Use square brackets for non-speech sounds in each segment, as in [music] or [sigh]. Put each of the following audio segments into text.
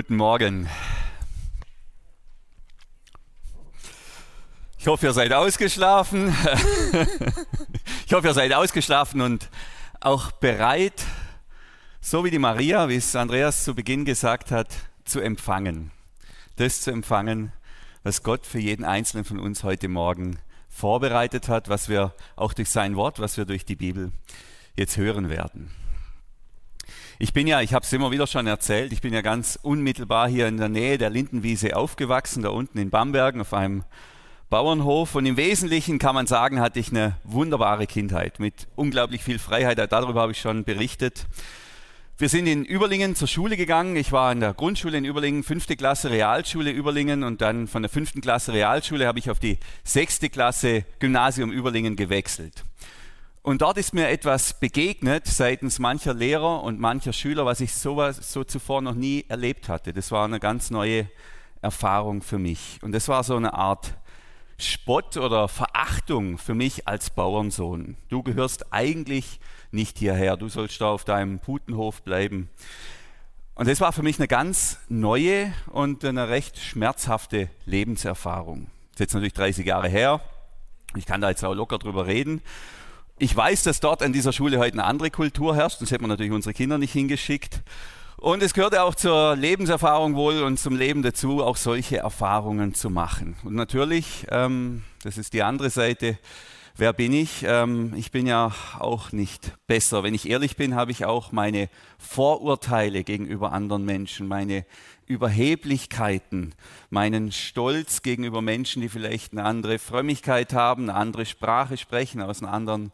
Guten Morgen. Ich hoffe, ihr seid ausgeschlafen. [laughs] Ich hoffe, ihr seid ausgeschlafen und auch bereit, so wie die Maria, wie es Andreas zu Beginn gesagt hat, zu empfangen. Das zu empfangen, was Gott für jeden Einzelnen von uns heute Morgen vorbereitet hat, was wir auch durch sein Wort, was wir durch die Bibel jetzt hören werden. Ich bin ja, ich habe es immer wieder schon erzählt, ich bin ja ganz unmittelbar hier in der Nähe der Lindenwiese aufgewachsen, da unten in Bambergen auf einem Bauernhof. Und im Wesentlichen kann man sagen, hatte ich eine wunderbare Kindheit mit unglaublich viel Freiheit. Darüber habe ich schon berichtet. Wir sind in Überlingen zur Schule gegangen. Ich war in der Grundschule in Überlingen, fünfte Klasse Realschule Überlingen und dann von der fünften Klasse Realschule habe ich auf die sechste Klasse Gymnasium Überlingen gewechselt. Und dort ist mir etwas begegnet seitens mancher Lehrer und mancher Schüler, was ich so, so zuvor noch nie erlebt hatte. Das war eine ganz neue Erfahrung für mich. Und das war so eine Art Spott oder Verachtung für mich als Bauernsohn. Du gehörst eigentlich nicht hierher, du sollst da auf deinem Putenhof bleiben. Und das war für mich eine ganz neue und eine recht schmerzhafte Lebenserfahrung. Das ist jetzt natürlich 30 Jahre her. Ich kann da jetzt auch locker drüber reden. Ich weiß, dass dort an dieser Schule heute eine andere Kultur herrscht, sonst hätten wir natürlich unsere Kinder nicht hingeschickt. Und es gehört auch zur Lebenserfahrung wohl und zum Leben dazu, auch solche Erfahrungen zu machen. Und natürlich, ähm, das ist die andere Seite, wer bin ich? Ähm, ich bin ja auch nicht besser. Wenn ich ehrlich bin, habe ich auch meine Vorurteile gegenüber anderen Menschen, meine Überheblichkeiten, meinen Stolz gegenüber Menschen, die vielleicht eine andere Frömmigkeit haben, eine andere Sprache sprechen, aus einer anderen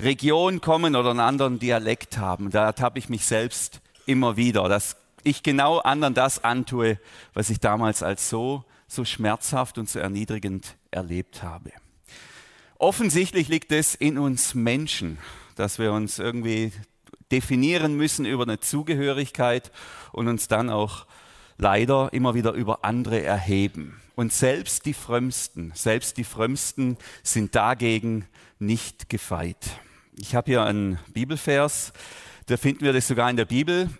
Region kommen oder einen anderen Dialekt haben. Da habe ich mich selbst immer wieder, dass ich genau anderen das antue, was ich damals als so, so schmerzhaft und so erniedrigend erlebt habe. Offensichtlich liegt es in uns Menschen, dass wir uns irgendwie definieren müssen über eine Zugehörigkeit und uns dann auch leider immer wieder über andere erheben. Und selbst die Frömmsten, selbst die Frömmsten sind dagegen nicht gefeit. Ich habe hier einen Bibelvers, da finden wir das sogar in der Bibel.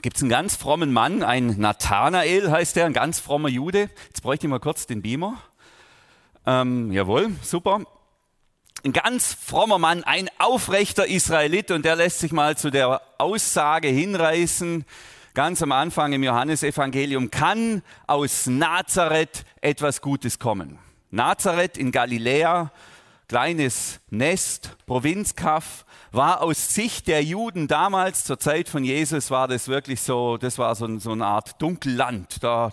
Gibt es einen ganz frommen Mann, ein Nathanael heißt er, ein ganz frommer Jude. Jetzt bräuchte ich mal kurz den Beamer. Ähm, jawohl, super. Ein ganz frommer Mann, ein aufrechter Israelit und der lässt sich mal zu der Aussage hinreißen, ganz am Anfang im Johannesevangelium, kann aus Nazareth etwas Gutes kommen. Nazareth in Galiläa, kleines Nest, Provinzkaff, war aus Sicht der Juden damals, zur Zeit von Jesus, war das wirklich so, das war so, so eine Art Dunkelland. Da,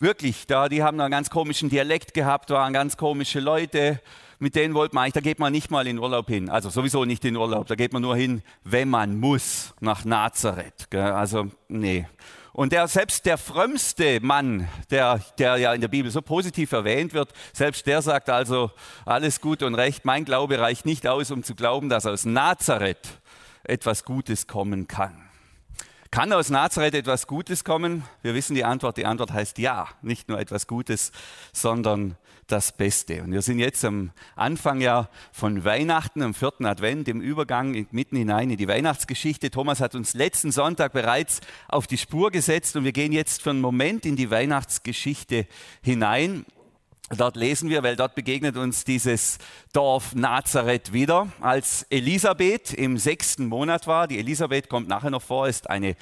wirklich, da, die haben einen ganz komischen Dialekt gehabt, waren ganz komische Leute mit denen wollte man eigentlich, da geht man nicht mal in Urlaub hin. Also sowieso nicht in Urlaub, da geht man nur hin, wenn man muss, nach Nazareth. Also nee. Und der, selbst der frömmste Mann, der, der ja in der Bibel so positiv erwähnt wird, selbst der sagt also, alles gut und recht, mein Glaube reicht nicht aus, um zu glauben, dass aus Nazareth etwas Gutes kommen kann. Kann aus Nazareth etwas Gutes kommen? Wir wissen die Antwort. Die Antwort heißt ja. Nicht nur etwas Gutes, sondern das Beste. Und wir sind jetzt am Anfang ja von Weihnachten, am vierten Advent, im Übergang mitten hinein in die Weihnachtsgeschichte. Thomas hat uns letzten Sonntag bereits auf die Spur gesetzt und wir gehen jetzt für einen Moment in die Weihnachtsgeschichte hinein. Dort lesen wir, weil dort begegnet uns dieses Dorf Nazareth wieder, als Elisabeth im sechsten Monat war. Die Elisabeth kommt nachher noch vor, ist eine,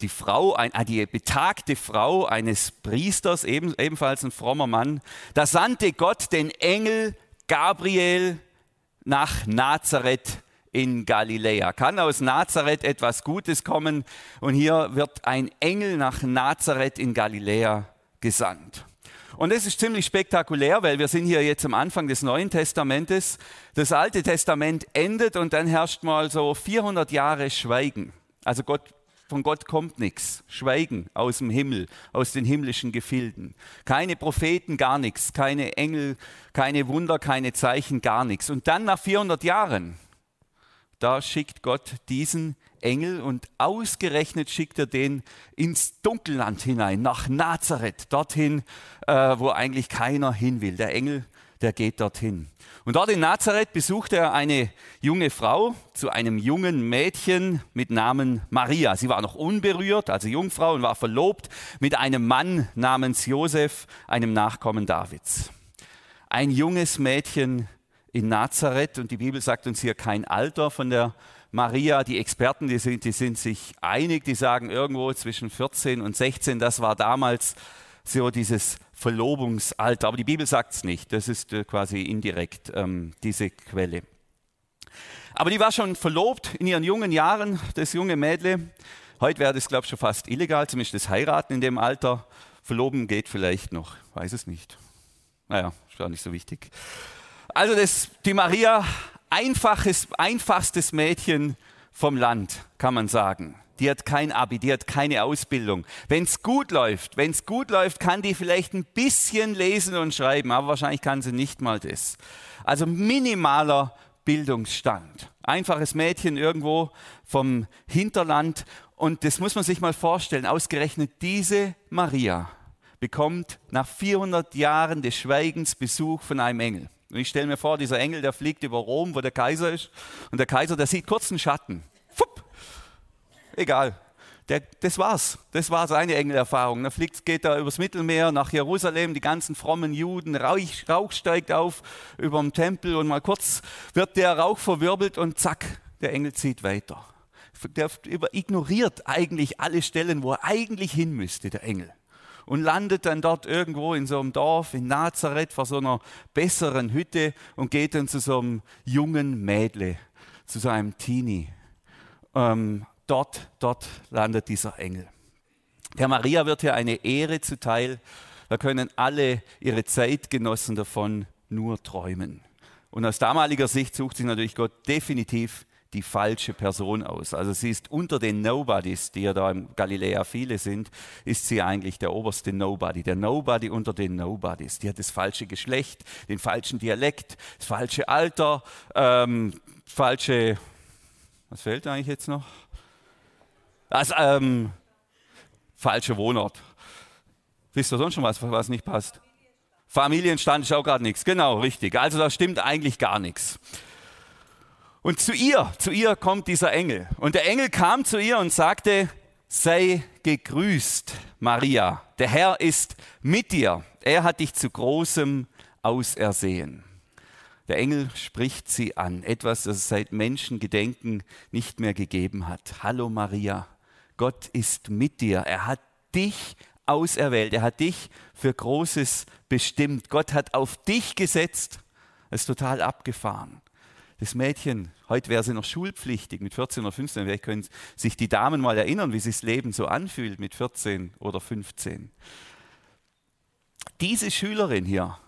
die Frau, ein, ah, die betagte Frau eines Priesters, eben, ebenfalls ein frommer Mann. Da sandte Gott den Engel Gabriel nach Nazareth in Galiläa. Kann aus Nazareth etwas Gutes kommen? Und hier wird ein Engel nach Nazareth in Galiläa gesandt. Und das ist ziemlich spektakulär, weil wir sind hier jetzt am Anfang des Neuen Testamentes. Das Alte Testament endet und dann herrscht mal so 400 Jahre Schweigen. Also Gott, von Gott kommt nichts. Schweigen aus dem Himmel, aus den himmlischen Gefilden. Keine Propheten, gar nichts. Keine Engel, keine Wunder, keine Zeichen, gar nichts. Und dann nach 400 Jahren, da schickt Gott diesen Engel und ausgerechnet schickt er den ins Dunkelland hinein, nach Nazareth, dorthin, äh, wo eigentlich keiner hin will. Der Engel, der geht dorthin. Und dort in Nazareth besucht er eine junge Frau zu einem jungen Mädchen mit Namen Maria. Sie war noch unberührt, also Jungfrau, und war verlobt mit einem Mann namens Josef, einem Nachkommen Davids. Ein junges Mädchen in Nazareth und die Bibel sagt uns hier kein Alter von der Maria. Die Experten, die sind, die sind sich einig, die sagen irgendwo zwischen 14 und 16. Das war damals so dieses Verlobungsalter. Aber die Bibel sagt es nicht. Das ist äh, quasi indirekt ähm, diese Quelle. Aber die war schon verlobt in ihren jungen Jahren, das junge Mädle. Heute wäre das, glaube ich, schon fast illegal, zumindest das Heiraten in dem Alter. Verloben geht vielleicht noch, weiß es nicht. Naja, ist auch nicht so wichtig. Also das, die Maria, einfaches, einfachstes Mädchen vom Land, kann man sagen die hat kein Abi, die hat keine Ausbildung. Wenn es gut läuft, wenn es gut läuft, kann die vielleicht ein bisschen lesen und schreiben, aber wahrscheinlich kann sie nicht mal das. Also minimaler Bildungsstand. Einfaches Mädchen irgendwo vom Hinterland und das muss man sich mal vorstellen. Ausgerechnet diese Maria bekommt nach 400 Jahren des Schweigens Besuch von einem Engel. Und ich stelle mir vor, dieser Engel, der fliegt über Rom, wo der Kaiser ist. Und der Kaiser, der sieht kurzen Schatten. Fupp, egal. Der, das war's. Das war seine Engelerfahrung. Er fliegt, geht da übers Mittelmeer nach Jerusalem, die ganzen frommen Juden, Rauch, Rauch steigt auf über dem Tempel und mal kurz wird der Rauch verwirbelt und zack, der Engel zieht weiter. Der ignoriert eigentlich alle Stellen, wo er eigentlich hin müsste, der Engel. Und landet dann dort irgendwo in so einem Dorf in Nazareth vor so einer besseren Hütte und geht dann zu so einem jungen Mädle, zu so einem Teenie. Ähm, dort, dort landet dieser Engel. Der Maria wird hier eine Ehre zuteil. Da können alle ihre Zeitgenossen davon nur träumen. Und aus damaliger Sicht sucht sich natürlich Gott definitiv die falsche Person aus. Also sie ist unter den Nobodies, die ja da im Galiläa viele sind, ist sie eigentlich der oberste Nobody, der Nobody unter den Nobodies. Die hat das falsche Geschlecht, den falschen Dialekt, das falsche Alter, ähm, falsche, was fehlt eigentlich jetzt noch? Das ähm, falscher Wohnort. Wisst ihr sonst schon was, was nicht passt? Familienstand ist auch gerade nichts. Genau, richtig. Also da stimmt eigentlich gar nichts. Und zu ihr, zu ihr kommt dieser Engel. Und der Engel kam zu ihr und sagte, sei gegrüßt, Maria. Der Herr ist mit dir. Er hat dich zu großem ausersehen. Der Engel spricht sie an, etwas, das es seit Menschengedenken nicht mehr gegeben hat. Hallo Maria, Gott ist mit dir. Er hat dich auserwählt. Er hat dich für Großes bestimmt. Gott hat auf dich gesetzt. Das ist total abgefahren. Das Mädchen, heute wäre sie noch schulpflichtig mit 14 oder 15. Vielleicht können sich die Damen mal erinnern, wie sich das Leben so anfühlt mit 14 oder 15. Diese Schülerin hier,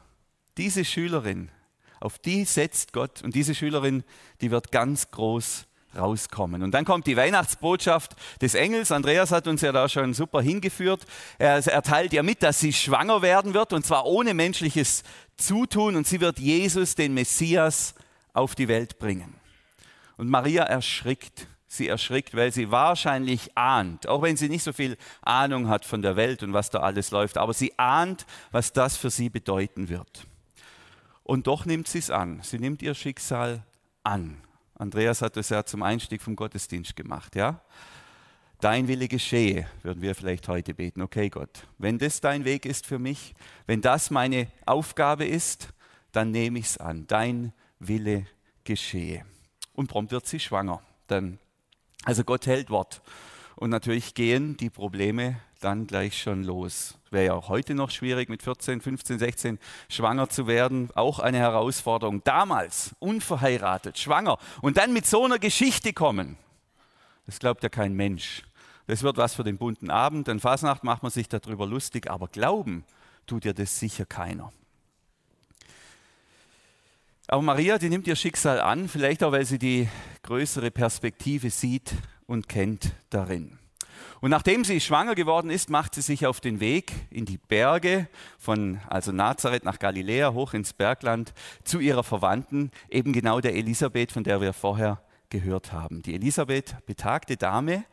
diese Schülerin, auf die setzt Gott und diese Schülerin, die wird ganz groß rauskommen. Und dann kommt die Weihnachtsbotschaft des Engels. Andreas hat uns ja da schon super hingeführt. Er, er teilt ihr mit, dass sie schwanger werden wird und zwar ohne menschliches Zutun und sie wird Jesus, den Messias, auf die Welt bringen. Und Maria erschrickt. Sie erschrickt, weil sie wahrscheinlich ahnt, auch wenn sie nicht so viel Ahnung hat von der Welt und was da alles läuft, aber sie ahnt, was das für sie bedeuten wird. Und doch nimmt sie es an. Sie nimmt ihr Schicksal an. Andreas hat das ja zum Einstieg vom Gottesdienst gemacht, ja? Dein Wille geschehe, würden wir vielleicht heute beten. Okay, Gott, wenn das dein Weg ist für mich, wenn das meine Aufgabe ist, dann nehme ich es an. Dein Wille geschehe. Und prompt wird sie schwanger. Dann, also Gott hält Wort. Und natürlich gehen die Probleme dann gleich schon los. Wäre ja auch heute noch schwierig, mit 14, 15, 16 schwanger zu werden. Auch eine Herausforderung. Damals unverheiratet, schwanger und dann mit so einer Geschichte kommen. Das glaubt ja kein Mensch. Das wird was für den bunten Abend. An Fasnacht macht man sich darüber lustig, aber glauben tut ja das sicher keiner. Aber Maria, die nimmt ihr Schicksal an, vielleicht auch, weil sie die größere Perspektive sieht und kennt darin. Und nachdem sie schwanger geworden ist, macht sie sich auf den Weg in die Berge von also Nazareth nach Galiläa hoch ins Bergland zu ihrer Verwandten, eben genau der Elisabeth, von der wir vorher gehört haben. Die Elisabeth, betagte Dame,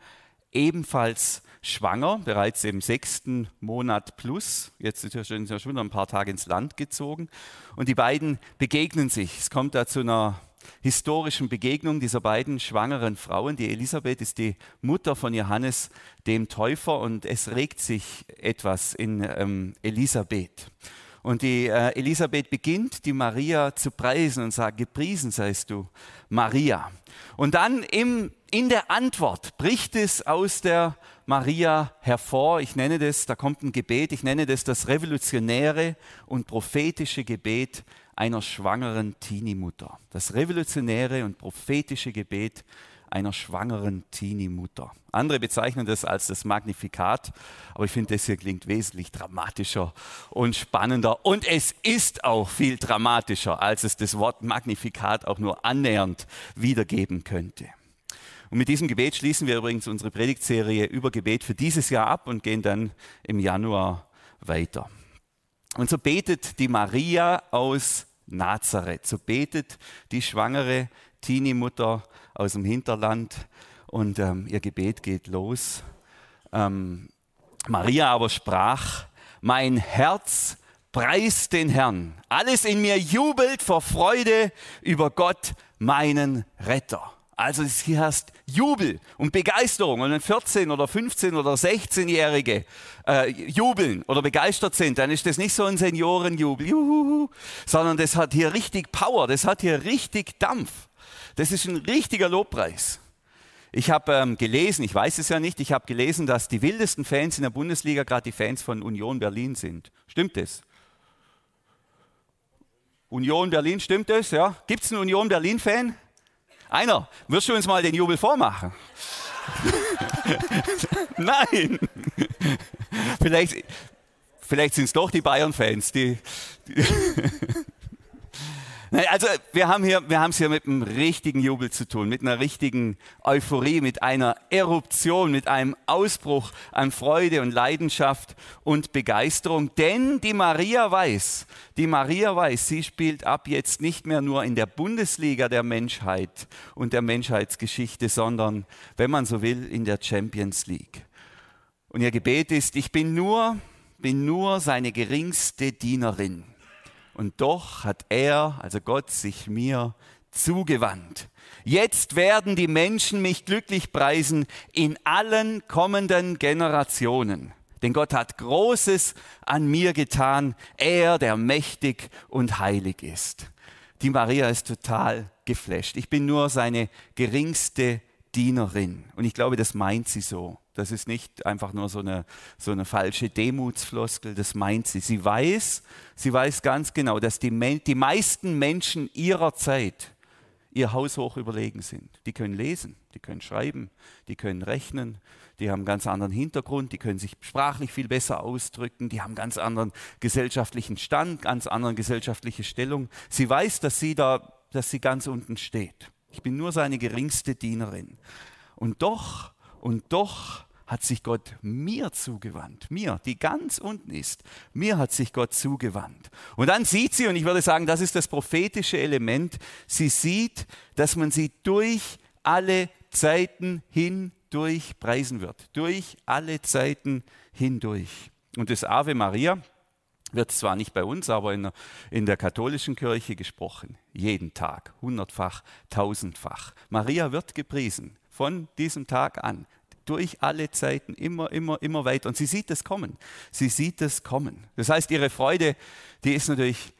ebenfalls schwanger, bereits im sechsten Monat plus. Jetzt ist er schon, schon ein paar Tage ins Land gezogen. Und die beiden begegnen sich. Es kommt da zu einer historischen Begegnung dieser beiden schwangeren Frauen. Die Elisabeth ist die Mutter von Johannes dem Täufer und es regt sich etwas in ähm, Elisabeth. Und die äh, Elisabeth beginnt, die Maria zu preisen und sagt, gepriesen seist du, Maria. Und dann im, in der Antwort bricht es aus der Maria hervor. Ich nenne das, da kommt ein Gebet, ich nenne das das revolutionäre und prophetische Gebet einer schwangeren Teenie-Mutter. Das revolutionäre und prophetische Gebet einer schwangeren Teenie-Mutter. Andere bezeichnen das als das Magnifikat, aber ich finde, das hier klingt wesentlich dramatischer und spannender. Und es ist auch viel dramatischer, als es das Wort Magnifikat auch nur annähernd wiedergeben könnte. Und mit diesem Gebet schließen wir übrigens unsere Predigtserie über Gebet für dieses Jahr ab und gehen dann im Januar weiter. Und so betet die Maria aus Nazareth, so betet die schwangere Teenie-Mutter aus dem Hinterland und ähm, ihr Gebet geht los. Ähm, Maria aber sprach, mein Herz preist den Herrn, alles in mir jubelt vor Freude über Gott, meinen Retter. Also hier hast Jubel und Begeisterung. Und wenn 14 oder 15 oder 16-Jährige äh, jubeln oder begeistert sind, dann ist das nicht so ein Seniorenjubel, juhu, sondern das hat hier richtig Power, das hat hier richtig Dampf. Das ist ein richtiger Lobpreis. Ich habe ähm, gelesen, ich weiß es ja nicht, ich habe gelesen, dass die wildesten Fans in der Bundesliga gerade die Fans von Union Berlin sind. Stimmt das? Union Berlin, stimmt das? Ja? Gibt es einen Union Berlin-Fan? Einer, wirst du uns mal den Jubel vormachen? [laughs] Nein. vielleicht vielleicht sind es doch die Bayern-Fans, die, die also wir haben hier, wir haben es hier mit einem richtigen Jubel zu tun, mit einer richtigen Euphorie, mit einer Eruption, mit einem Ausbruch an Freude und Leidenschaft und Begeisterung. Denn die Maria weiß, die Maria weiß, sie spielt ab jetzt nicht mehr nur in der Bundesliga der Menschheit und der Menschheitsgeschichte, sondern, wenn man so will, in der Champions League. Und ihr Gebet ist, ich bin nur, bin nur seine geringste Dienerin. Und doch hat er, also Gott, sich mir zugewandt. Jetzt werden die Menschen mich glücklich preisen in allen kommenden Generationen. Denn Gott hat Großes an mir getan, er, der mächtig und heilig ist. Die Maria ist total geflasht. Ich bin nur seine geringste Dienerin. Und ich glaube, das meint sie so. Das ist nicht einfach nur so eine, so eine falsche Demutsfloskel, das meint sie. Sie weiß, sie weiß ganz genau, dass die, die meisten Menschen ihrer Zeit ihr Haus hoch überlegen sind. Die können lesen, die können schreiben, die können rechnen, die haben einen ganz anderen Hintergrund, die können sich sprachlich viel besser ausdrücken, die haben einen ganz anderen gesellschaftlichen Stand, ganz andere gesellschaftliche Stellung. Sie weiß, dass sie da, dass sie ganz unten steht. Ich bin nur seine geringste Dienerin. Und doch und doch hat sich Gott mir zugewandt, mir, die ganz unten ist, mir hat sich Gott zugewandt. Und dann sieht sie, und ich würde sagen, das ist das prophetische Element, sie sieht, dass man sie durch alle Zeiten hindurch preisen wird, durch alle Zeiten hindurch. Und das Ave Maria wird zwar nicht bei uns, aber in der, in der katholischen Kirche gesprochen, jeden Tag, hundertfach, tausendfach. Maria wird gepriesen von diesem Tag an, durch alle Zeiten, immer, immer, immer weiter. Und sie sieht es kommen. Sie sieht es kommen. Das heißt, ihre Freude, die ist natürlich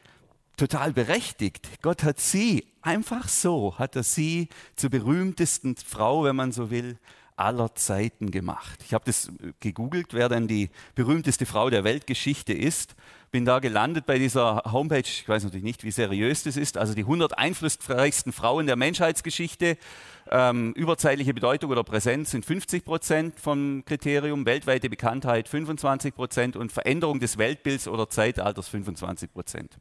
total berechtigt. Gott hat sie, einfach so, hat er sie zur berühmtesten Frau, wenn man so will, aller Zeiten gemacht. Ich habe das gegoogelt, wer denn die berühmteste Frau der Weltgeschichte ist bin da gelandet bei dieser Homepage. Ich weiß natürlich nicht, wie seriös das ist. Also die 100 einflussreichsten Frauen der Menschheitsgeschichte. Ähm, überzeitliche Bedeutung oder Präsenz sind 50 Prozent vom Kriterium, weltweite Bekanntheit 25 Prozent und Veränderung des Weltbilds oder Zeitalters 25 Prozent.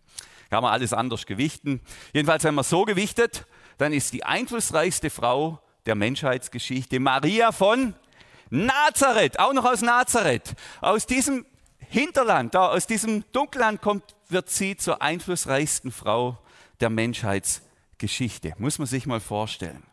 Kann man alles anders gewichten. Jedenfalls, wenn man so gewichtet, dann ist die einflussreichste Frau der Menschheitsgeschichte Maria von Nazareth, auch noch aus Nazareth. Aus diesem Hinterland, da aus diesem Dunkelland kommt, wird sie zur einflussreichsten Frau der Menschheitsgeschichte. Muss man sich mal vorstellen.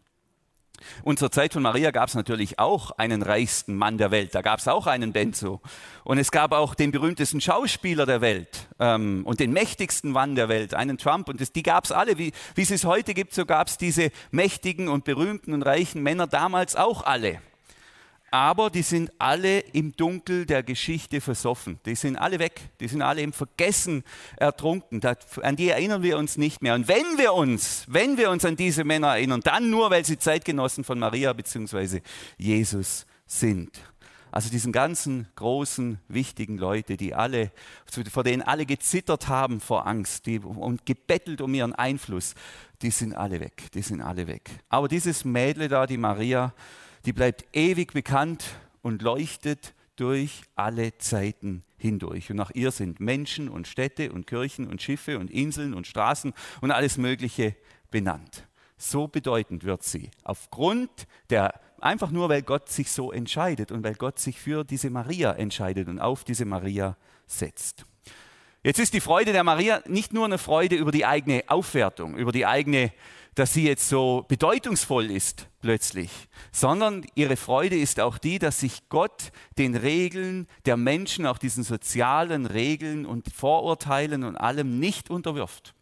Und zur Zeit von Maria gab es natürlich auch einen reichsten Mann der Welt. Da gab es auch einen Benzo. Und es gab auch den berühmtesten Schauspieler der Welt ähm, und den mächtigsten Mann der Welt, einen Trump. Und das, die gab es alle. Wie, wie es es heute gibt, so gab es diese mächtigen und berühmten und reichen Männer damals auch alle aber die sind alle im Dunkel der Geschichte versoffen. Die sind alle weg, die sind alle im Vergessen ertrunken. an die erinnern wir uns nicht mehr. Und wenn wir uns, wenn wir uns an diese Männer erinnern, dann nur, weil sie Zeitgenossen von Maria bzw. Jesus sind. Also diesen ganzen großen, wichtigen Leute, die alle, vor denen alle gezittert haben vor Angst die, und gebettelt um ihren Einfluss, die sind alle weg, die sind alle weg. Aber dieses Mädle da, die Maria, die bleibt ewig bekannt und leuchtet durch alle Zeiten hindurch. Und nach ihr sind Menschen und Städte und Kirchen und Schiffe und Inseln und Straßen und alles Mögliche benannt. So bedeutend wird sie. Aufgrund der, einfach nur weil Gott sich so entscheidet und weil Gott sich für diese Maria entscheidet und auf diese Maria setzt. Jetzt ist die Freude der Maria nicht nur eine Freude über die eigene Aufwertung, über die eigene dass sie jetzt so bedeutungsvoll ist plötzlich, sondern ihre Freude ist auch die, dass sich Gott den Regeln der Menschen, auch diesen sozialen Regeln und Vorurteilen und allem nicht unterwirft.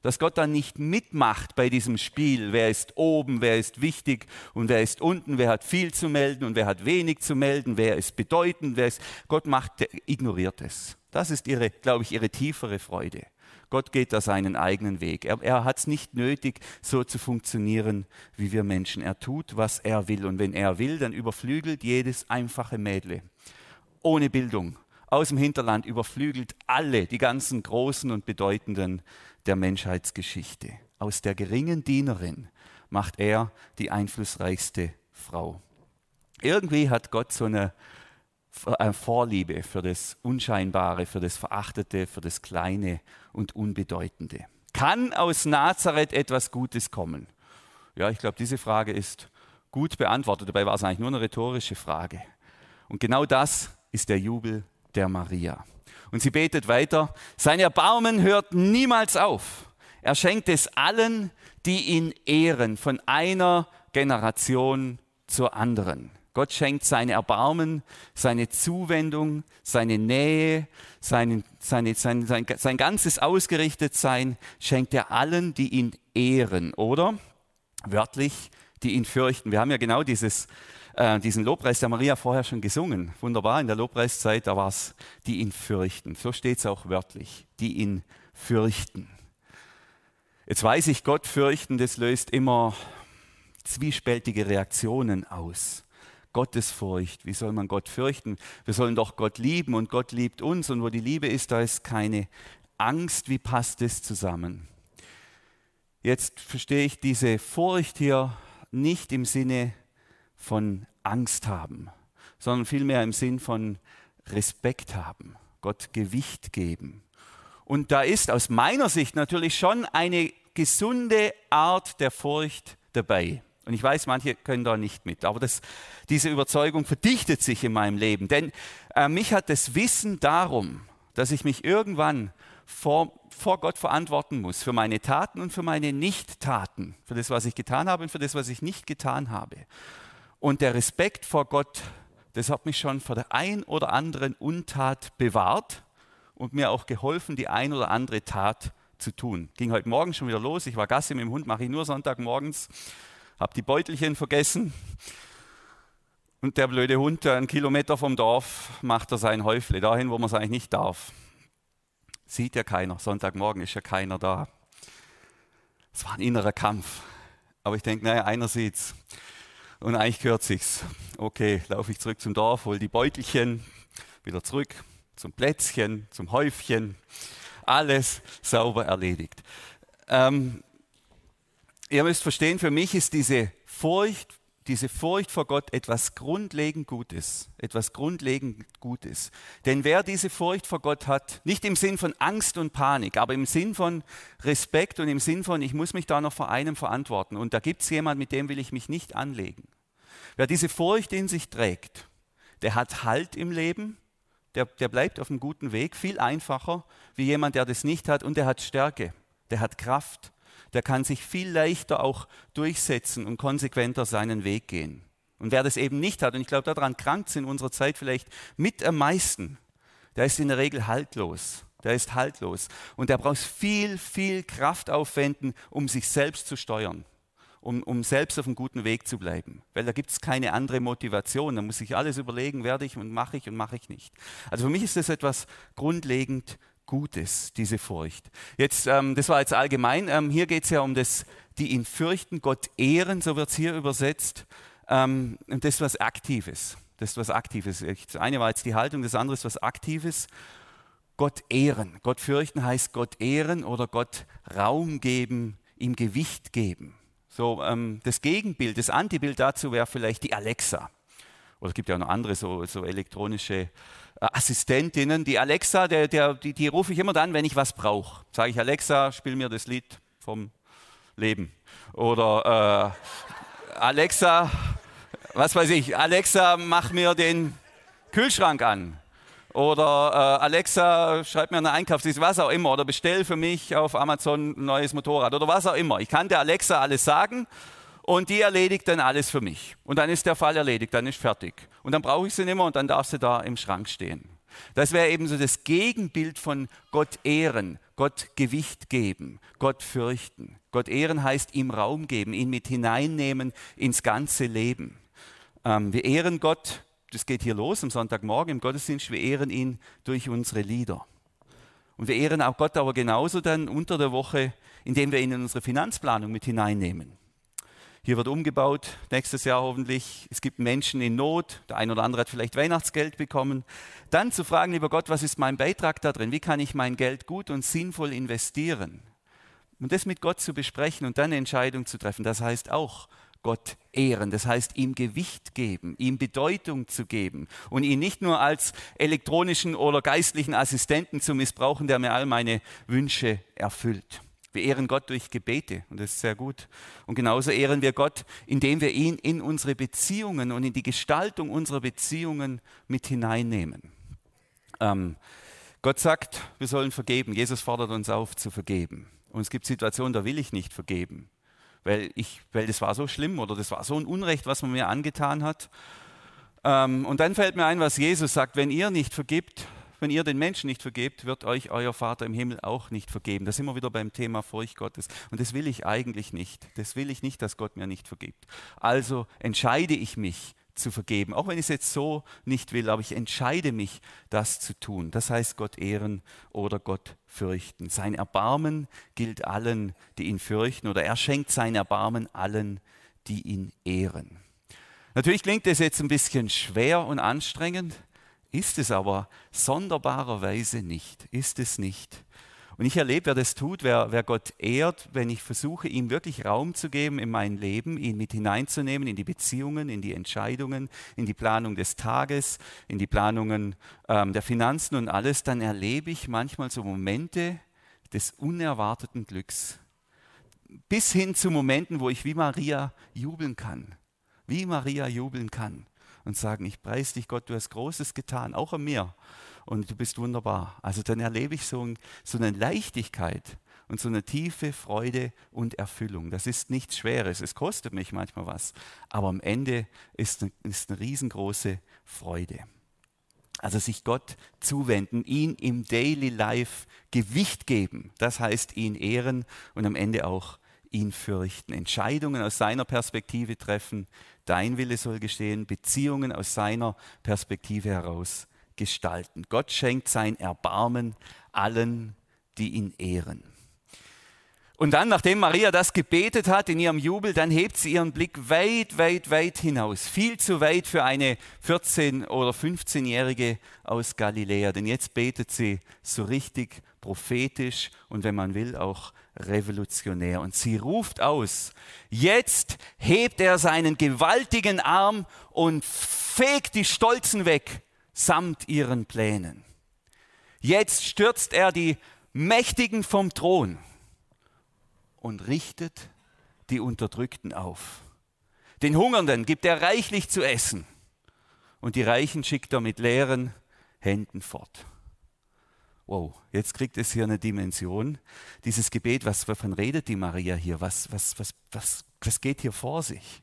Dass Gott dann nicht mitmacht bei diesem Spiel, wer ist oben, wer ist wichtig und wer ist unten, wer hat viel zu melden und wer hat wenig zu melden, wer ist bedeutend, wer ist. Gott macht, ignoriert es. Das ist ihre, glaube ich, ihre tiefere Freude. Gott geht da seinen eigenen Weg. Er, er hat es nicht nötig, so zu funktionieren wie wir Menschen. Er tut, was er will. Und wenn er will, dann überflügelt jedes einfache Mädle ohne Bildung aus dem Hinterland, überflügelt alle, die ganzen Großen und Bedeutenden der Menschheitsgeschichte. Aus der geringen Dienerin macht er die einflussreichste Frau. Irgendwie hat Gott so eine Vorliebe für das Unscheinbare, für das Verachtete, für das Kleine und Unbedeutende. Kann aus Nazareth etwas Gutes kommen? Ja, ich glaube, diese Frage ist gut beantwortet. Dabei war es eigentlich nur eine rhetorische Frage. Und genau das ist der Jubel der Maria. Und sie betet weiter, sein Erbarmen hört niemals auf. Er schenkt es allen, die ihn ehren, von einer Generation zur anderen. Gott schenkt sein Erbarmen, seine Zuwendung, seine Nähe, seine, seine, sein, sein, sein ganzes Ausgerichtetsein schenkt er allen, die ihn ehren, oder? Wörtlich, die ihn fürchten. Wir haben ja genau dieses, äh, diesen Lobpreis der Maria vorher schon gesungen. Wunderbar, in der Lobpreiszeit, da war es, die ihn fürchten. So steht es auch wörtlich, die ihn fürchten. Jetzt weiß ich, Gott fürchten, das löst immer zwiespältige Reaktionen aus. Gottesfurcht. Wie soll man Gott fürchten? Wir sollen doch Gott lieben und Gott liebt uns. Und wo die Liebe ist, da ist keine Angst. Wie passt das zusammen? Jetzt verstehe ich diese Furcht hier nicht im Sinne von Angst haben, sondern vielmehr im Sinn von Respekt haben, Gott Gewicht geben. Und da ist aus meiner Sicht natürlich schon eine gesunde Art der Furcht dabei. Und ich weiß, manche können da nicht mit, aber das, diese Überzeugung verdichtet sich in meinem Leben. Denn äh, mich hat das Wissen darum, dass ich mich irgendwann vor, vor Gott verantworten muss für meine Taten und für meine Nicht-Taten, für das, was ich getan habe und für das, was ich nicht getan habe. Und der Respekt vor Gott, das hat mich schon vor der ein oder anderen Untat bewahrt und mir auch geholfen, die ein oder andere Tat zu tun. Ging heute Morgen schon wieder los. Ich war Gassi mit dem Hund, mache ich nur Sonntagmorgens habe die Beutelchen vergessen. Und der blöde Hund, einen Kilometer vom Dorf, macht er sein Häufle dahin, wo man es eigentlich nicht darf. Sieht ja keiner. Sonntagmorgen ist ja keiner da. Es war ein innerer Kampf. Aber ich denke, naja, einer sieht's. Und eigentlich gehört sich's. Okay, laufe ich zurück zum Dorf, hole die Beutelchen, wieder zurück zum Plätzchen, zum Häufchen. Alles sauber erledigt. Ähm, ihr müsst verstehen, für mich ist diese Furcht, diese Furcht vor Gott etwas grundlegend Gutes, etwas grundlegend Gutes. Denn wer diese Furcht vor Gott hat, nicht im Sinn von Angst und Panik, aber im Sinn von Respekt und im Sinn von, ich muss mich da noch vor einem verantworten und da gibt es jemand, mit dem will ich mich nicht anlegen. Wer diese Furcht in sich trägt, der hat Halt im Leben, der, der bleibt auf einem guten Weg, viel einfacher wie jemand, der das nicht hat und der hat Stärke, der hat Kraft, der kann sich viel leichter auch durchsetzen und konsequenter seinen Weg gehen. Und wer das eben nicht hat, und ich glaube, daran krankt es in unserer Zeit vielleicht mit am meisten, der ist in der Regel haltlos. Der ist haltlos. Und der braucht viel, viel Kraft aufwenden, um sich selbst zu steuern um, um selbst auf einem guten Weg zu bleiben. Weil da gibt es keine andere Motivation. Da muss ich alles überlegen, werde ich und mache ich und mache ich nicht. Also für mich ist das etwas grundlegend Gutes, diese Furcht. Jetzt, ähm, das war jetzt allgemein. Ähm, hier geht es ja um das, die ihn fürchten, Gott ehren, so wird es hier übersetzt. Ähm, und das ist was Aktives. Das ist was Aktives. Das eine war jetzt die Haltung, das andere ist was Aktives. Gott ehren. Gott fürchten heißt Gott ehren oder Gott Raum geben, ihm Gewicht geben. So, ähm, das Gegenbild, das Antibild dazu wäre vielleicht die Alexa. Oder es gibt ja auch noch andere so, so elektronische Assistentinnen. Die Alexa, der, der, die, die rufe ich immer dann, wenn ich was brauche. Sage ich, Alexa, spiel mir das Lied vom Leben. Oder äh, Alexa, was weiß ich, Alexa, mach mir den Kühlschrank an. Oder äh, Alexa, schreib mir eine Einkaufsliste, was auch immer. Oder bestell für mich auf Amazon ein neues Motorrad oder was auch immer. Ich kann der Alexa alles sagen und die erledigt dann alles für mich. Und dann ist der Fall erledigt, dann ist fertig. Und dann brauche ich sie nicht mehr und dann darf sie da im Schrank stehen. Das wäre eben so das Gegenbild von Gott ehren, Gott Gewicht geben, Gott fürchten. Gott ehren heißt ihm Raum geben, ihn mit hineinnehmen ins ganze Leben. Ähm, wir ehren Gott das geht hier los am Sonntagmorgen im Gottesdienst. Wir ehren ihn durch unsere Lieder. Und wir ehren auch Gott aber genauso dann unter der Woche, indem wir ihn in unsere Finanzplanung mit hineinnehmen. Hier wird umgebaut, nächstes Jahr hoffentlich. Es gibt Menschen in Not, der ein oder andere hat vielleicht Weihnachtsgeld bekommen. Dann zu fragen, lieber Gott, was ist mein Beitrag da drin? Wie kann ich mein Geld gut und sinnvoll investieren? Und das mit Gott zu besprechen und dann eine Entscheidung zu treffen, das heißt auch Gott ehren, das heißt ihm Gewicht geben, ihm Bedeutung zu geben und ihn nicht nur als elektronischen oder geistlichen Assistenten zu missbrauchen, der mir all meine Wünsche erfüllt. Wir ehren Gott durch Gebete und das ist sehr gut. Und genauso ehren wir Gott, indem wir ihn in unsere Beziehungen und in die Gestaltung unserer Beziehungen mit hineinnehmen. Ähm, Gott sagt, wir sollen vergeben. Jesus fordert uns auf zu vergeben. Und es gibt Situationen, da will ich nicht vergeben weil, ich, weil das war so schlimm oder das war so ein Unrecht, was man mir angetan hat. Ähm, und dann fällt mir ein, was Jesus sagt, wenn ihr nicht vergibt, wenn ihr den Menschen nicht vergebt, wird euch euer Vater im Himmel auch nicht vergeben. Da sind wir wieder beim Thema Furcht Gottes. Und das will ich eigentlich nicht. Das will ich nicht, dass Gott mir nicht vergibt. Also entscheide ich mich zu vergeben, auch wenn ich es jetzt so nicht will, aber ich entscheide mich, das zu tun. Das heißt Gott ehren oder Gott fürchten. Sein Erbarmen gilt allen, die ihn fürchten, oder er schenkt sein Erbarmen allen, die ihn ehren. Natürlich klingt das jetzt ein bisschen schwer und anstrengend, ist es aber sonderbarerweise nicht, ist es nicht. Und ich erlebe, wer das tut, wer, wer Gott ehrt, wenn ich versuche, ihm wirklich Raum zu geben in mein Leben, ihn mit hineinzunehmen in die Beziehungen, in die Entscheidungen, in die Planung des Tages, in die Planungen ähm, der Finanzen und alles, dann erlebe ich manchmal so Momente des unerwarteten Glücks. Bis hin zu Momenten, wo ich wie Maria jubeln kann. Wie Maria jubeln kann und sagen, ich preise dich Gott, du hast Großes getan, auch an mir und du bist wunderbar. Also dann erlebe ich so, ein, so eine Leichtigkeit und so eine tiefe Freude und Erfüllung. Das ist nichts Schweres. Es kostet mich manchmal was, aber am Ende ist eine, ist eine riesengroße Freude. Also sich Gott zuwenden, ihn im Daily Life Gewicht geben, das heißt ihn ehren und am Ende auch ihn fürchten. Entscheidungen aus seiner Perspektive treffen, dein Wille soll geschehen, Beziehungen aus seiner Perspektive heraus gestalten. Gott schenkt sein Erbarmen allen, die ihn ehren. Und dann, nachdem Maria das gebetet hat in ihrem Jubel, dann hebt sie ihren Blick weit, weit, weit hinaus. Viel zu weit für eine 14- oder 15-Jährige aus Galiläa. Denn jetzt betet sie so richtig prophetisch und wenn man will auch revolutionär. Und sie ruft aus, jetzt hebt er seinen gewaltigen Arm und fegt die Stolzen weg samt ihren Plänen. Jetzt stürzt er die Mächtigen vom Thron und richtet die Unterdrückten auf. Den Hungernden gibt er reichlich zu essen und die Reichen schickt er mit leeren Händen fort. Wow, jetzt kriegt es hier eine Dimension. Dieses Gebet, was, wovon redet die Maria hier? Was, was, was, was, was geht hier vor sich?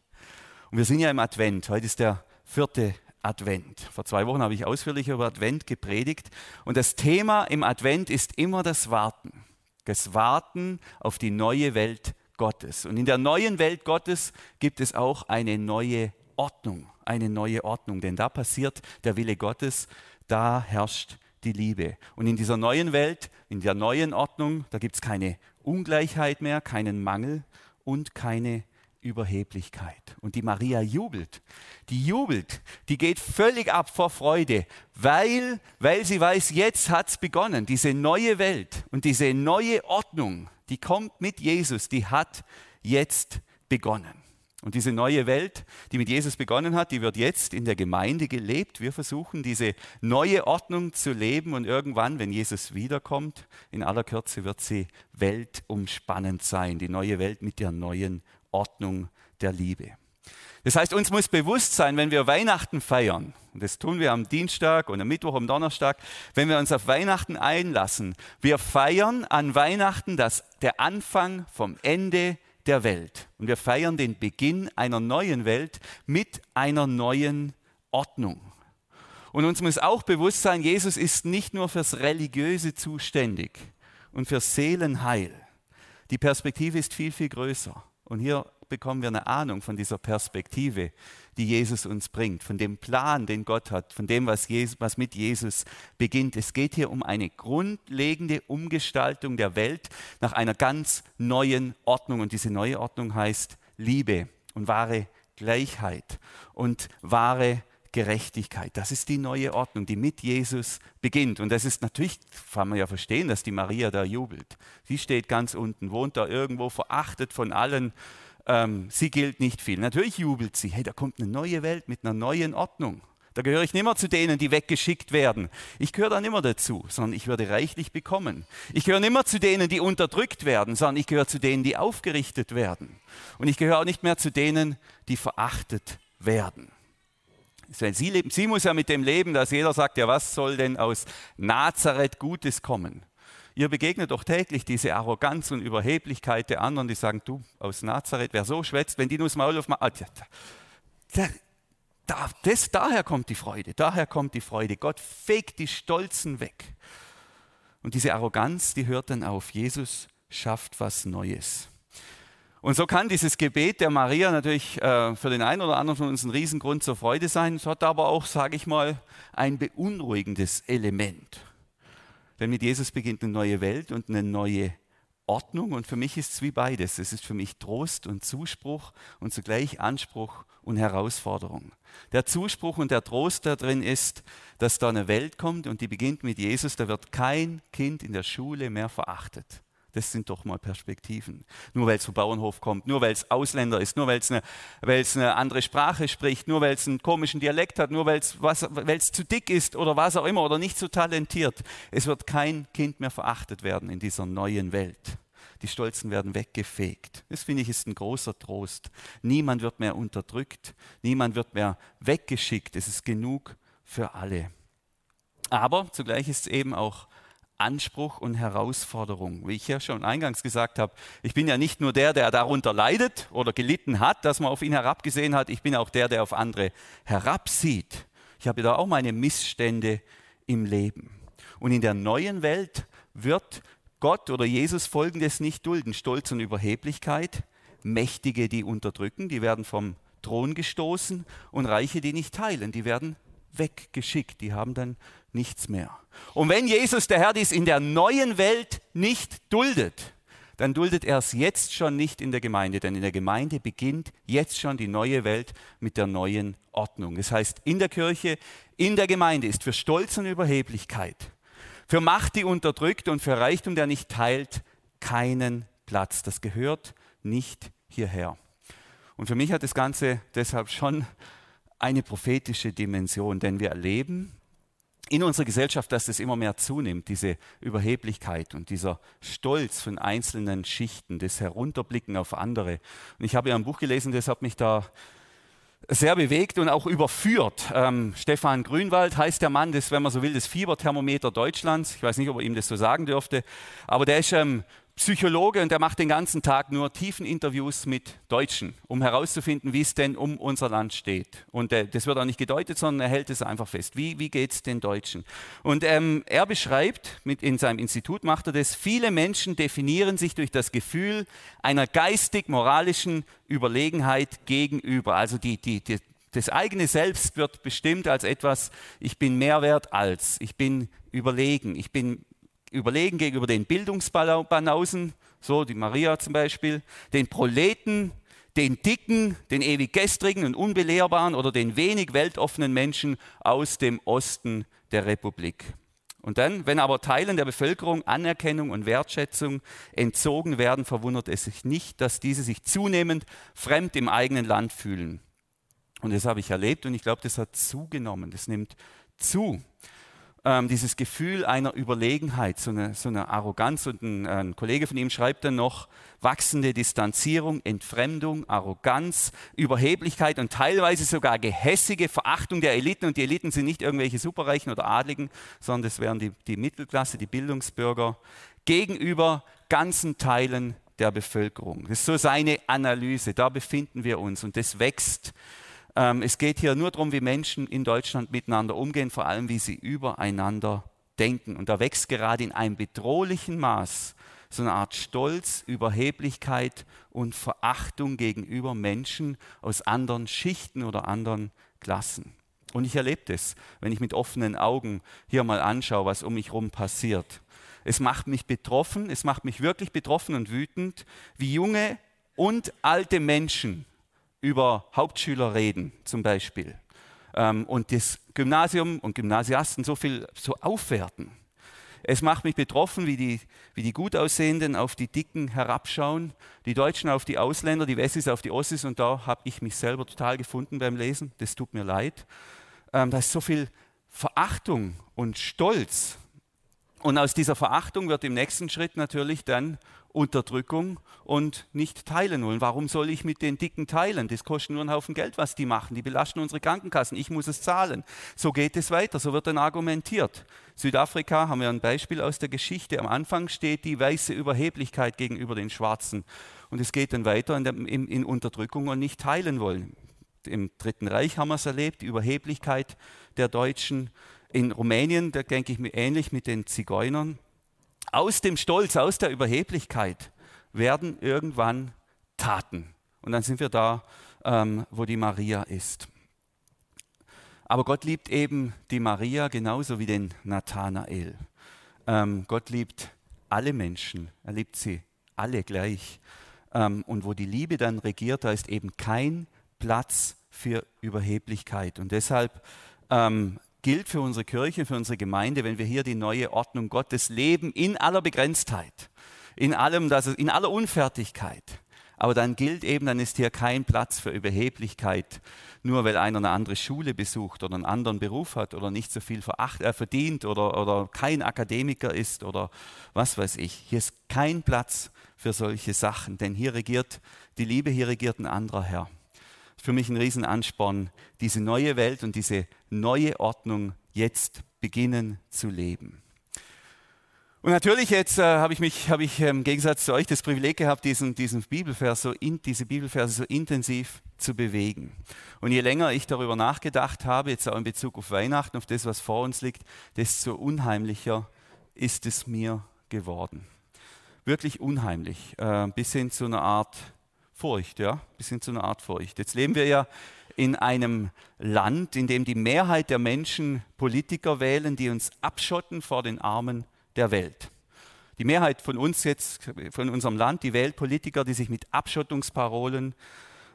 Und wir sind ja im Advent. Heute ist der vierte Advent. Vor zwei Wochen habe ich ausführlich über Advent gepredigt. Und das Thema im Advent ist immer das Warten. Das Warten auf die neue Welt Gottes. Und in der neuen Welt Gottes gibt es auch eine neue Ordnung. Eine neue Ordnung. Denn da passiert der Wille Gottes. Da herrscht die Liebe. Und in dieser neuen Welt, in der neuen Ordnung, da gibt es keine Ungleichheit mehr, keinen Mangel und keine Überheblichkeit. Und die Maria jubelt. Die jubelt. Die geht völlig ab vor Freude, weil, weil sie weiß, jetzt hat es begonnen. Diese neue Welt und diese neue Ordnung, die kommt mit Jesus, die hat jetzt begonnen. Und diese neue Welt, die mit Jesus begonnen hat, die wird jetzt in der Gemeinde gelebt. Wir versuchen diese neue Ordnung zu leben und irgendwann, wenn Jesus wiederkommt, in aller Kürze wird sie weltumspannend sein, die neue Welt mit der neuen Ordnung der Liebe. Das heißt, uns muss bewusst sein, wenn wir Weihnachten feiern, und das tun wir am Dienstag und am Mittwoch, am Donnerstag, wenn wir uns auf Weihnachten einlassen, wir feiern an Weihnachten das, der Anfang vom Ende der Welt. Und wir feiern den Beginn einer neuen Welt mit einer neuen Ordnung. Und uns muss auch bewusst sein, Jesus ist nicht nur fürs Religiöse zuständig und für Seelenheil. Die Perspektive ist viel, viel größer. Und hier bekommen wir eine Ahnung von dieser Perspektive, die Jesus uns bringt, von dem Plan, den Gott hat, von dem, was, Jesus, was mit Jesus beginnt. Es geht hier um eine grundlegende Umgestaltung der Welt nach einer ganz neuen Ordnung. Und diese neue Ordnung heißt Liebe und wahre Gleichheit und wahre Gerechtigkeit. Das ist die neue Ordnung, die mit Jesus beginnt. Und das ist natürlich, kann man ja verstehen, dass die Maria da jubelt. Sie steht ganz unten, wohnt da irgendwo, verachtet von allen ähm, sie gilt nicht viel. Natürlich jubelt sie, hey, da kommt eine neue Welt mit einer neuen Ordnung. Da gehöre ich nicht mehr zu denen, die weggeschickt werden. Ich gehöre da nicht mehr dazu, sondern ich würde reichlich bekommen. Ich gehöre nicht mehr zu denen, die unterdrückt werden, sondern ich gehöre zu denen, die aufgerichtet werden. Und ich gehöre auch nicht mehr zu denen, die verachtet werden. Sie, sie muss ja mit dem leben, dass jeder sagt, ja, was soll denn aus Nazareth Gutes kommen? Ihr begegnet doch täglich diese Arroganz und Überheblichkeit der anderen, die sagen, du aus Nazareth, wer so schwätzt, wenn die nur das Maul aufmachen. Da, da, das, daher kommt die Freude, daher kommt die Freude. Gott fegt die Stolzen weg. Und diese Arroganz, die hört dann auf. Jesus schafft was Neues. Und so kann dieses Gebet der Maria natürlich äh, für den einen oder anderen von uns ein Riesengrund zur Freude sein. Es hat aber auch, sage ich mal, ein beunruhigendes Element. Denn mit Jesus beginnt eine neue Welt und eine neue Ordnung. Und für mich ist es wie beides. Es ist für mich Trost und Zuspruch und zugleich Anspruch und Herausforderung. Der Zuspruch und der Trost da drin ist, dass da eine Welt kommt und die beginnt mit Jesus. Da wird kein Kind in der Schule mehr verachtet. Das sind doch mal Perspektiven. Nur weil es vom Bauernhof kommt, nur weil es Ausländer ist, nur weil es eine, eine andere Sprache spricht, nur weil es einen komischen Dialekt hat, nur weil es zu dick ist oder was auch immer oder nicht so talentiert. Es wird kein Kind mehr verachtet werden in dieser neuen Welt. Die Stolzen werden weggefegt. Das finde ich ist ein großer Trost. Niemand wird mehr unterdrückt, niemand wird mehr weggeschickt. Es ist genug für alle. Aber zugleich ist es eben auch Anspruch und Herausforderung. Wie ich ja schon eingangs gesagt habe, ich bin ja nicht nur der, der darunter leidet oder gelitten hat, dass man auf ihn herabgesehen hat, ich bin auch der, der auf andere herabsieht. Ich habe da auch meine Missstände im Leben. Und in der neuen Welt wird Gott oder Jesus Folgendes nicht dulden. Stolz und Überheblichkeit, Mächtige, die unterdrücken, die werden vom Thron gestoßen und Reiche, die nicht teilen, die werden weggeschickt, die haben dann nichts mehr. Und wenn Jesus der Herr dies in der neuen Welt nicht duldet, dann duldet er es jetzt schon nicht in der Gemeinde, denn in der Gemeinde beginnt jetzt schon die neue Welt mit der neuen Ordnung. Das heißt, in der Kirche, in der Gemeinde ist für Stolz und Überheblichkeit, für Macht, die unterdrückt und für Reichtum, der nicht teilt, keinen Platz. Das gehört nicht hierher. Und für mich hat das Ganze deshalb schon eine prophetische Dimension, denn wir erleben in unserer Gesellschaft, dass das immer mehr zunimmt, diese Überheblichkeit und dieser Stolz von einzelnen Schichten, das Herunterblicken auf andere. Und ich habe ja ein Buch gelesen, das hat mich da sehr bewegt und auch überführt. Ähm, Stefan Grünwald heißt der Mann, das, wenn man so will, das Fieberthermometer Deutschlands. Ich weiß nicht, ob er ihm das so sagen dürfte, aber der ist ähm, Psychologe und der macht den ganzen Tag nur tiefen Interviews mit Deutschen, um herauszufinden, wie es denn um unser Land steht. Und äh, das wird auch nicht gedeutet, sondern er hält es einfach fest. Wie, wie geht es den Deutschen? Und ähm, er beschreibt, mit, in seinem Institut macht er das, viele Menschen definieren sich durch das Gefühl einer geistig-moralischen Überlegenheit gegenüber. Also die, die, die, das eigene Selbst wird bestimmt als etwas, ich bin mehr wert als, ich bin überlegen, ich bin überlegen gegenüber den Bildungsbanausen, so die Maria zum Beispiel, den Proleten, den Dicken, den ewig Gestrigen und Unbelehrbaren oder den wenig weltoffenen Menschen aus dem Osten der Republik. Und dann, wenn aber Teilen der Bevölkerung Anerkennung und Wertschätzung entzogen werden, verwundert es sich nicht, dass diese sich zunehmend fremd im eigenen Land fühlen. Und das habe ich erlebt und ich glaube, das hat zugenommen, das nimmt zu ähm, dieses Gefühl einer Überlegenheit, so eine, so eine Arroganz. Und ein, ein, Kollege von ihm schreibt dann noch, wachsende Distanzierung, Entfremdung, Arroganz, Überheblichkeit und teilweise sogar gehässige Verachtung der Eliten. Und die Eliten sind nicht irgendwelche Superreichen oder Adligen, sondern das wären die, die Mittelklasse, die Bildungsbürger, gegenüber ganzen Teilen der Bevölkerung. Das ist so seine Analyse, da befinden wir uns und das wächst ähm, es geht hier nur darum, wie Menschen in Deutschland miteinander umgehen, vor allem wie sie übereinander denken. Und da wächst gerade in einem bedrohlichen Maß so eine Art Stolz, Überheblichkeit und Verachtung gegenüber Menschen aus anderen Schichten oder anderen Klassen. Und ich erlebe das, wenn ich mit offenen Augen hier mal anschaue, was um mich herum passiert. Es macht mich betroffen, es macht mich wirklich betroffen und wütend, wie junge und alte Menschen über Hauptschüler reden, zum Beispiel, ähm, und das Gymnasium und Gymnasiasten so viel so aufwerten. Es macht mich betroffen, wie die, wie die gut aussehenden auf die Dicken herabschauen, die Deutschen auf die Ausländer, die Wessis auf die Ossis und da habe ich mich selber total gefunden beim Lesen. Das tut mir leid. Ähm, da ist so viel Verachtung und Stolz. Und aus dieser Verachtung wird im nächsten Schritt natürlich dann Unterdrückung und nicht teilen wollen. Warum soll ich mit den Dicken teilen? Das kostet nur einen Haufen Geld, was die machen. Die belasten unsere Krankenkassen. Ich muss es zahlen. So geht es weiter. So wird dann argumentiert. Südafrika haben wir ein Beispiel aus der Geschichte. Am Anfang steht die weiße Überheblichkeit gegenüber den Schwarzen. Und es geht dann weiter in, der, in, in Unterdrückung und nicht teilen wollen. Im Dritten Reich haben wir es erlebt, die Überheblichkeit der Deutschen. In Rumänien, da denke ich mir ähnlich mit den Zigeunern. Aus dem Stolz, aus der Überheblichkeit werden irgendwann Taten. Und dann sind wir da, ähm, wo die Maria ist. Aber Gott liebt eben die Maria genauso wie den Nathanael. Ähm, Gott liebt alle Menschen, er liebt sie alle gleich. Ähm, und wo die Liebe dann regiert, da ist eben kein Platz für Überheblichkeit. Und deshalb ähm, gilt für unsere Kirche, für unsere Gemeinde, wenn wir hier die neue Ordnung Gottes leben, in aller Begrenztheit, in allem, dass es, in aller Unfertigkeit. Aber dann gilt eben, dann ist hier kein Platz für Überheblichkeit, nur weil einer eine andere Schule besucht oder einen anderen Beruf hat oder nicht so viel äh, verdient oder, oder kein Akademiker ist oder was weiß ich. Hier ist kein Platz für solche Sachen, denn hier regiert die Liebe, hier regiert ein anderer Herr für mich ein Riesenansporn, diese neue Welt und diese neue Ordnung jetzt beginnen zu leben. Und natürlich jetzt äh, habe ich mich, habe ich im Gegensatz zu euch das Privileg gehabt, diesen, diesen Bibelvers so in, diese Bibelverse so intensiv zu bewegen. Und je länger ich darüber nachgedacht habe, jetzt auch in Bezug auf Weihnachten, auf das, was vor uns liegt, desto unheimlicher ist es mir geworden. Wirklich unheimlich, äh, bis hin zu einer Art Furcht, ja, bis hin zu einer Art Furcht. Jetzt leben wir ja in einem Land, in dem die Mehrheit der Menschen Politiker wählen, die uns abschotten vor den Armen der Welt. Die Mehrheit von uns jetzt, von unserem Land, die wählt Politiker, die sich mit Abschottungsparolen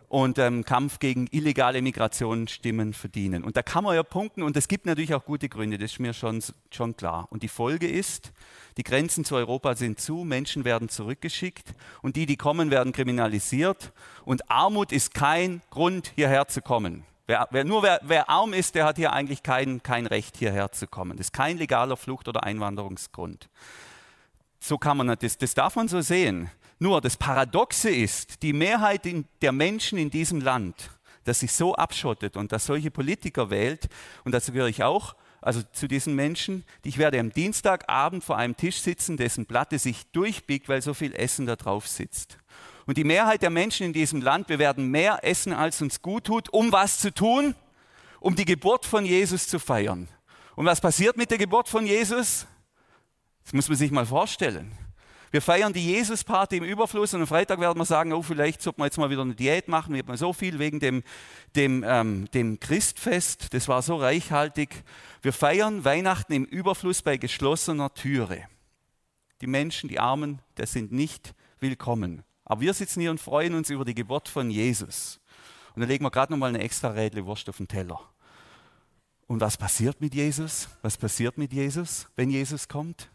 und ähm, Kampf gegen illegale Migration Stimmen verdienen. Und da kann man ja punkten und es gibt natürlich auch gute Gründe, das ist mir schon, schon klar. Und die Folge ist, die Grenzen zu Europa sind zu, Menschen werden zurückgeschickt und die, die kommen, werden kriminalisiert. Und Armut ist kein Grund, hierher zu kommen. Wer, wer, nur wer, wer, arm ist, der hat hier eigentlich kein, kein Recht, hierher zu kommen. Das ist kein legaler Flucht- oder Einwanderungsgrund. So kann man das, das darf man so sehen. Nur das Paradoxe ist, die Mehrheit der Menschen in diesem Land, das sich so abschottet und das solche Politiker wählt, und dazu gehöre ich auch, also zu diesen Menschen, ich werde am Dienstagabend vor einem Tisch sitzen, dessen Platte sich durchbiegt, weil so viel Essen da drauf sitzt. Und die Mehrheit der Menschen in diesem Land, wir werden mehr essen, als uns gut tut, um was zu tun? Um die Geburt von Jesus zu feiern. Und was passiert mit der Geburt von Jesus? Das muss man sich mal vorstellen. Wir feiern die Jesus-Party im Überfluss und am Freitag werden wir sagen, oh, vielleicht sollten wir jetzt mal wieder eine Diät machen. Wir haben so viel wegen dem, dem, ähm, dem Christfest. Das war so reichhaltig. Wir feiern Weihnachten im Überfluss bei geschlossener Türe. Die Menschen, die Armen, das sind nicht willkommen. Aber wir sitzen hier und freuen uns über die Geburt von Jesus. Und dann legen wir gerade nochmal eine extra Rädle Wurst auf den Teller. Und was passiert mit Jesus? Was passiert mit Jesus, wenn Jesus kommt?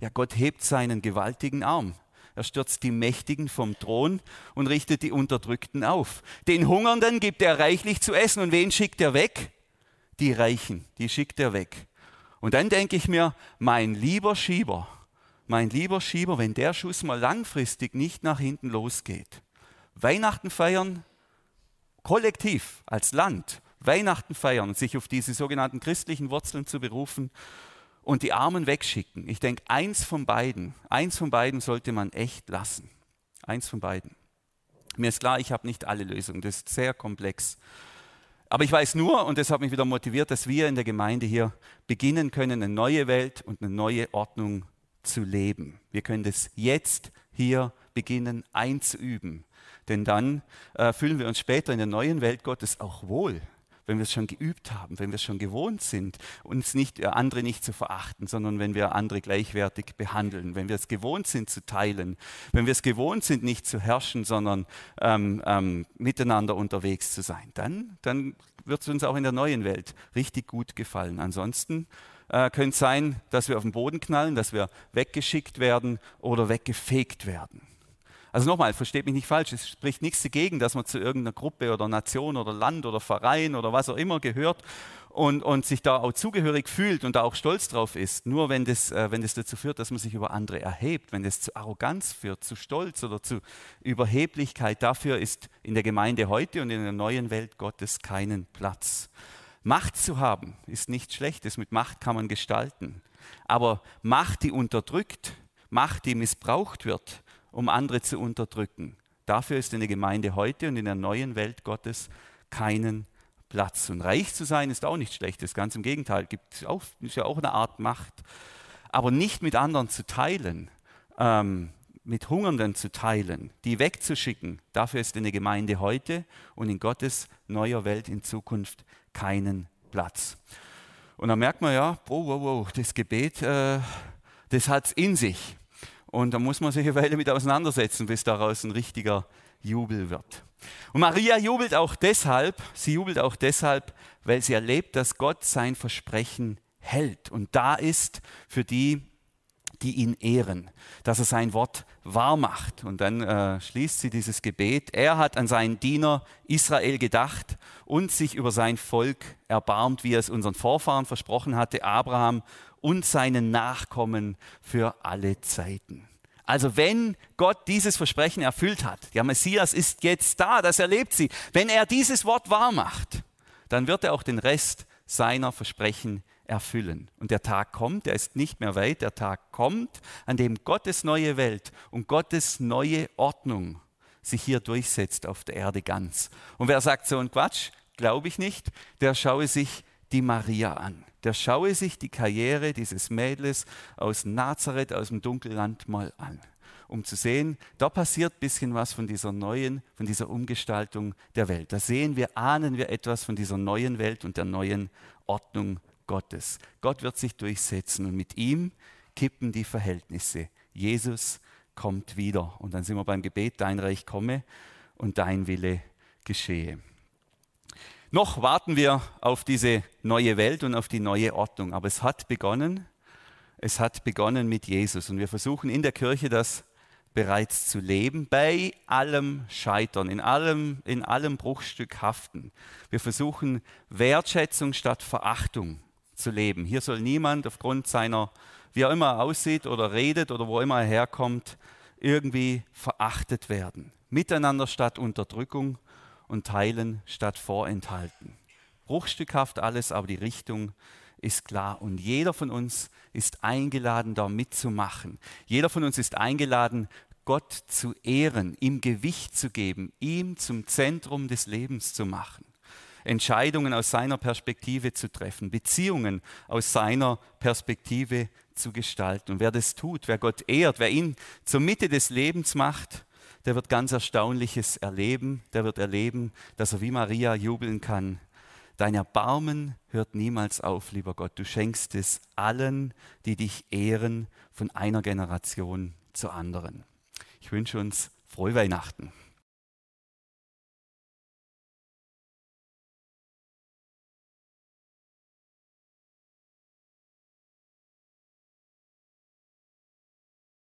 Ja, Gott hebt seinen gewaltigen Arm. Er stürzt die Mächtigen vom Thron und richtet die Unterdrückten auf. Den Hungernden gibt er reichlich zu essen. Und wen schickt er weg? Die Reichen, die schickt er weg. Und dann denke ich mir, mein lieber Schieber, mein lieber Schieber, wenn der Schuss mal langfristig nicht nach hinten losgeht. Weihnachten feiern, kollektiv, als Land, Weihnachten feiern, sich auf diese sogenannten christlichen Wurzeln zu berufen und die Armen wegschicken. Ich denke, eins von beiden, eins von beiden sollte man echt lassen. Eins von beiden. Mir ist klar, ich habe nicht alle Lösungen, das ist sehr komplex. Aber ich weiß nur, und das hat mich wieder motiviert, dass wir in der Gemeinde hier beginnen können, eine neue Welt und eine neue Ordnung zu leben. Wir können das jetzt hier beginnen einzuüben. Denn dann äh, fühlen wir uns später in der neuen Welt Gottes auch wohl wenn wir es schon geübt haben, wenn wir es schon gewohnt sind, uns nicht, äh, andere nicht zu verachten, sondern wenn wir andere gleichwertig behandeln, wenn wir es gewohnt sind zu teilen, wenn wir es gewohnt sind, nicht zu herrschen, sondern ähm, ähm, miteinander unterwegs zu sein, dann, dann wird es uns auch in der neuen Welt richtig gut gefallen. Ansonsten äh, könnte es sein, dass wir auf den Boden knallen, dass wir weggeschickt werden oder weggefegt werden. Also nochmal, versteht mich nicht falsch, es spricht nichts dagegen, dass man zu irgendeiner Gruppe oder Nation oder Land oder Verein oder was auch immer gehört und, und sich da auch zugehörig fühlt und da auch stolz drauf ist. Nur wenn das, äh, wenn das dazu führt, dass man sich über andere erhebt, wenn das zu Arroganz führt, zu Stolz oder zu Überheblichkeit, dafür ist in der Gemeinde heute und in der neuen Welt Gottes keinen Platz. Macht zu haben ist nichts Schlechtes, mit Macht kann man gestalten. Aber Macht, die unterdrückt, Macht, die missbraucht wird, um andere zu unterdrücken. Dafür ist in der Gemeinde heute und in der neuen Welt Gottes keinen Platz. Und reich zu sein ist auch nicht schlecht, das ganz im Gegenteil, gibt auch, ist ja auch eine Art Macht. Aber nicht mit anderen zu teilen, ähm, mit Hungernden zu teilen, die wegzuschicken, dafür ist in der Gemeinde heute und in Gottes neuer Welt in Zukunft keinen Platz. Und dann merkt man ja, wow, wow, wow, das Gebet, äh, das hat es in sich. Und da muss man sich eine Weile mit auseinandersetzen, bis daraus ein richtiger Jubel wird. Und Maria jubelt auch deshalb, sie jubelt auch deshalb, weil sie erlebt, dass Gott sein Versprechen hält und da ist für die, die ihn ehren, dass er sein Wort wahr macht. Und dann äh, schließt sie dieses Gebet. Er hat an seinen Diener Israel gedacht und sich über sein Volk erbarmt, wie er es unseren Vorfahren versprochen hatte, Abraham und seinen Nachkommen für alle Zeiten. Also wenn Gott dieses Versprechen erfüllt hat, der Messias ist jetzt da, das erlebt sie, wenn er dieses Wort wahr macht, dann wird er auch den Rest seiner Versprechen erfüllen. Und der Tag kommt, der ist nicht mehr weit, der Tag kommt, an dem Gottes neue Welt und Gottes neue Ordnung sich hier durchsetzt auf der Erde ganz. Und wer sagt so ein Quatsch, glaube ich nicht, der schaue sich die Maria an. Der schaue sich die Karriere dieses Mädels aus Nazareth, aus dem Dunkelland mal an, um zu sehen, da passiert ein bisschen was von dieser neuen, von dieser Umgestaltung der Welt. Da sehen wir, ahnen wir etwas von dieser neuen Welt und der neuen Ordnung Gottes. Gott wird sich durchsetzen und mit ihm kippen die Verhältnisse. Jesus kommt wieder. Und dann sind wir beim Gebet, dein Reich komme und dein Wille geschehe. Noch warten wir auf diese neue Welt und auf die neue Ordnung, aber es hat begonnen. Es hat begonnen mit Jesus und wir versuchen in der Kirche das bereits zu leben, bei allem Scheitern, in allem, in allem Bruchstück haften. Wir versuchen Wertschätzung statt Verachtung zu leben. Hier soll niemand aufgrund seiner, wie er immer aussieht oder redet oder wo immer er herkommt, irgendwie verachtet werden. Miteinander statt Unterdrückung und teilen statt vorenthalten. Bruchstückhaft alles, aber die Richtung ist klar. Und jeder von uns ist eingeladen, da mitzumachen. Jeder von uns ist eingeladen, Gott zu ehren, ihm Gewicht zu geben, ihm zum Zentrum des Lebens zu machen. Entscheidungen aus seiner Perspektive zu treffen, Beziehungen aus seiner Perspektive zu gestalten. Und wer das tut, wer Gott ehrt, wer ihn zur Mitte des Lebens macht, der wird ganz Erstaunliches erleben. Der wird erleben, dass er wie Maria jubeln kann. Dein Erbarmen hört niemals auf, lieber Gott. Du schenkst es allen, die dich ehren, von einer Generation zur anderen. Ich wünsche uns frohe Weihnachten.